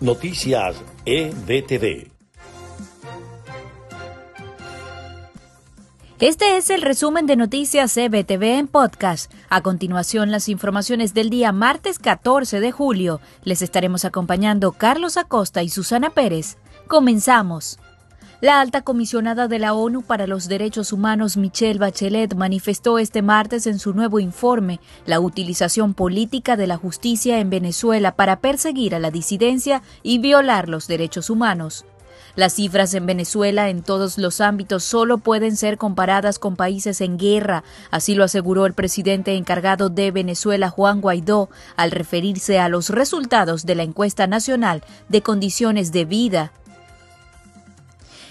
Noticias EBTV. Este es el resumen de Noticias EBTV en podcast. A continuación, las informaciones del día martes 14 de julio. Les estaremos acompañando Carlos Acosta y Susana Pérez. Comenzamos. La alta comisionada de la ONU para los Derechos Humanos, Michelle Bachelet, manifestó este martes en su nuevo informe la utilización política de la justicia en Venezuela para perseguir a la disidencia y violar los derechos humanos. Las cifras en Venezuela en todos los ámbitos solo pueden ser comparadas con países en guerra, así lo aseguró el presidente encargado de Venezuela, Juan Guaidó, al referirse a los resultados de la encuesta nacional de condiciones de vida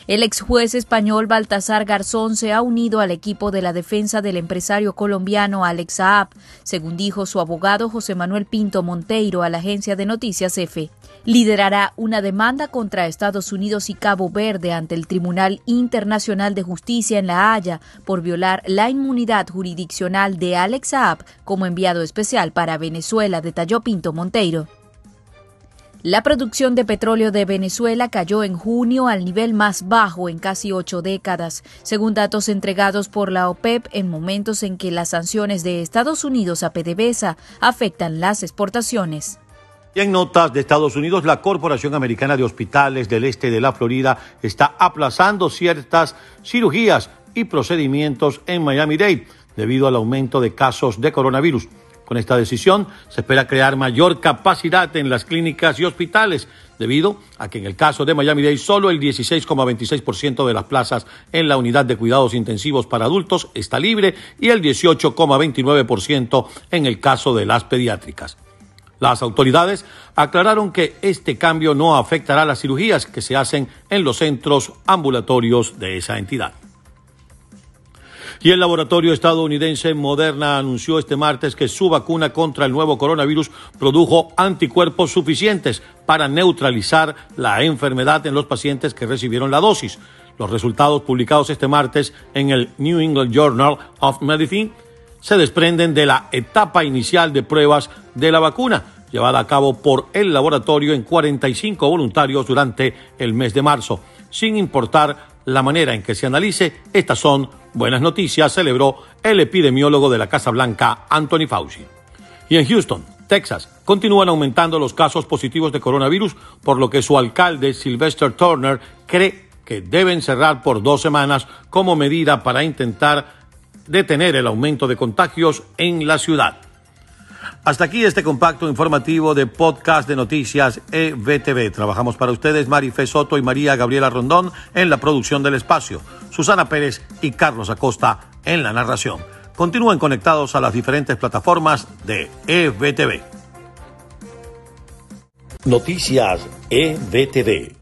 el ex juez español Baltasar Garzón se ha unido al equipo de la defensa del empresario colombiano Alex Saab, según dijo su abogado José Manuel Pinto Monteiro a la agencia de noticias EFE. Liderará una demanda contra Estados Unidos y Cabo Verde ante el Tribunal Internacional de Justicia en La Haya por violar la inmunidad jurisdiccional de Alex Saab como enviado especial para Venezuela, detalló Pinto Monteiro. La producción de petróleo de Venezuela cayó en junio al nivel más bajo en casi ocho décadas, según datos entregados por la OPEP en momentos en que las sanciones de Estados Unidos a PDVSA afectan las exportaciones. En notas de Estados Unidos, la Corporación Americana de Hospitales del Este de la Florida está aplazando ciertas cirugías y procedimientos en Miami-Dade debido al aumento de casos de coronavirus. Con esta decisión se espera crear mayor capacidad en las clínicas y hospitales, debido a que en el caso de Miami-Dade solo el 16,26% de las plazas en la unidad de cuidados intensivos para adultos está libre y el 18,29% en el caso de las pediátricas. Las autoridades aclararon que este cambio no afectará las cirugías que se hacen en los centros ambulatorios de esa entidad. Y el laboratorio estadounidense Moderna anunció este martes que su vacuna contra el nuevo coronavirus produjo anticuerpos suficientes para neutralizar la enfermedad en los pacientes que recibieron la dosis. Los resultados publicados este martes en el New England Journal of Medicine se desprenden de la etapa inicial de pruebas de la vacuna llevada a cabo por el laboratorio en 45 voluntarios durante el mes de marzo. Sin importar la manera en que se analice, estas son buenas noticias, celebró el epidemiólogo de la Casa Blanca, Anthony Fauci. Y en Houston, Texas, continúan aumentando los casos positivos de coronavirus, por lo que su alcalde, Sylvester Turner, cree que deben cerrar por dos semanas como medida para intentar detener el aumento de contagios en la ciudad. Hasta aquí este compacto informativo de podcast de noticias EVTV. Trabajamos para ustedes Marife Soto y María Gabriela Rondón en la producción del espacio, Susana Pérez y Carlos Acosta en la narración. Continúen conectados a las diferentes plataformas de EVTV. Noticias EVTV.